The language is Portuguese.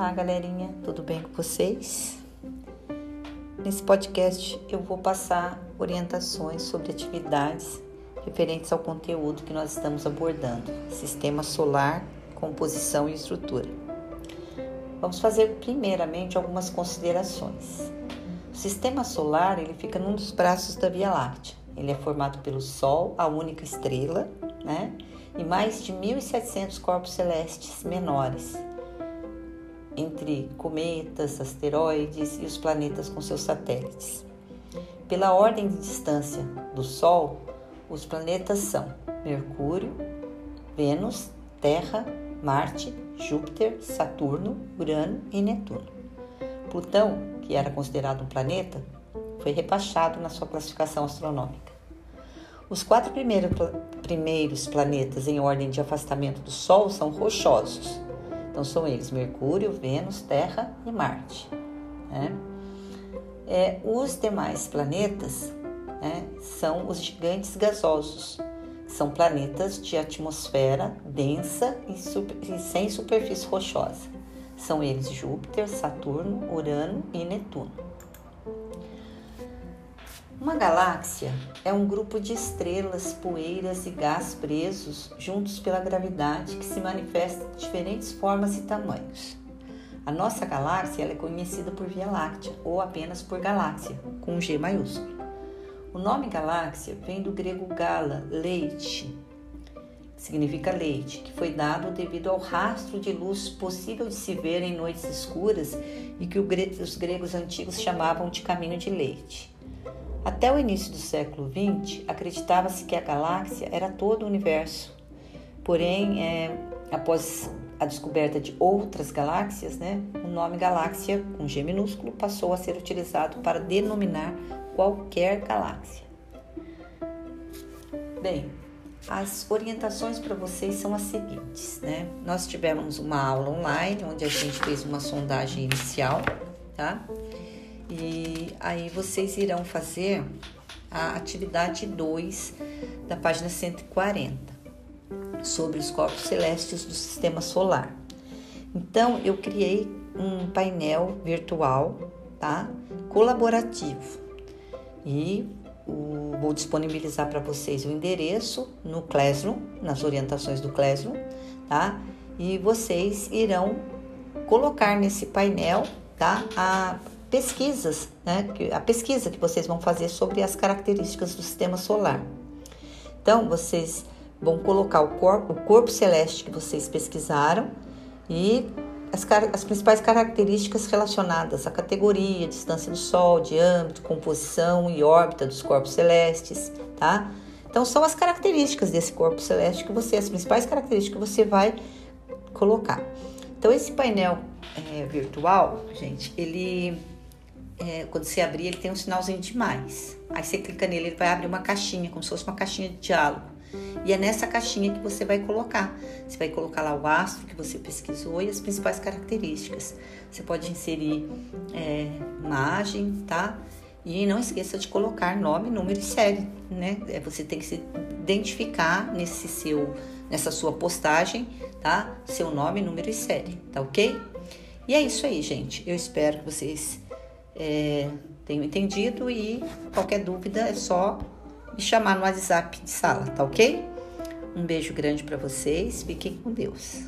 Olá, galerinha, tudo bem com vocês? Nesse podcast eu vou passar orientações sobre atividades referentes ao conteúdo que nós estamos abordando: sistema solar, composição e estrutura. Vamos fazer primeiramente algumas considerações. O sistema solar ele fica num dos braços da Via Láctea. Ele é formado pelo Sol, a única estrela, né? E mais de 1.700 corpos celestes menores, entre cometas, asteroides e os planetas com seus satélites. Pela ordem de distância do Sol, os planetas são Mercúrio, Vênus, Terra, Marte, Júpiter, Saturno, Urano e Netuno. Plutão, que era considerado um planeta, foi rebaixado na sua classificação astronômica. Os quatro primeiros, planetas em ordem de afastamento do Sol são rochosos, então são eles Mercúrio, Vênus, Terra e Marte. Né? É, os demais planetas né, são os gigantes gasosos, são planetas de atmosfera densa e, super, e sem superfície rochosa. São eles Júpiter, Saturno, Urano e Netuno. Uma galáxia é um grupo de estrelas, poeiras e gás presos juntos pela gravidade que se manifesta de diferentes formas e tamanhos. A nossa galáxia é conhecida por Via Láctea ou apenas por galáxia, com G maiúsculo. O nome galáxia vem do grego gala, leite, significa leite, que foi dado devido ao rastro de luz possível de se ver em noites escuras e que os gregos antigos chamavam de caminho de leite. Até o início do século XX, acreditava-se que a galáxia era todo o universo. Porém, é, após a descoberta de outras galáxias, né, o nome galáxia, com G minúsculo, passou a ser utilizado para denominar qualquer galáxia. Bem, as orientações para vocês são as seguintes, né? Nós tivemos uma aula online onde a gente fez uma sondagem inicial, tá? E aí vocês irão fazer a atividade 2 da página 140 sobre os corpos celestes do sistema solar. Então, eu criei um painel virtual, tá? Colaborativo. E o, vou disponibilizar para vocês o endereço no Classroom, nas orientações do Classroom, tá? E vocês irão colocar nesse painel, tá? A pesquisas, né? A pesquisa que vocês vão fazer sobre as características do sistema solar. Então, vocês vão colocar o corpo, o corpo celeste que vocês pesquisaram e as, as, principais características relacionadas à categoria, distância do Sol, diâmetro, composição e órbita dos corpos celestes, tá? Então, são as características desse corpo celeste que você, as principais características que você vai colocar. Então, esse painel é, virtual, gente, ele é, quando você abrir, ele tem um sinalzinho de mais. Aí você clica nele, ele vai abrir uma caixinha, como se fosse uma caixinha de diálogo. E é nessa caixinha que você vai colocar. Você vai colocar lá o astro que você pesquisou e as principais características. Você pode inserir é, imagem, tá? E não esqueça de colocar nome, número e série, né? É, você tem que se identificar nesse seu, nessa sua postagem, tá? Seu nome, número e série, tá ok? E é isso aí, gente. Eu espero que vocês é, tenham entendido e qualquer dúvida é só me chamar no WhatsApp de sala, tá ok? Um beijo grande para vocês, fiquem com Deus.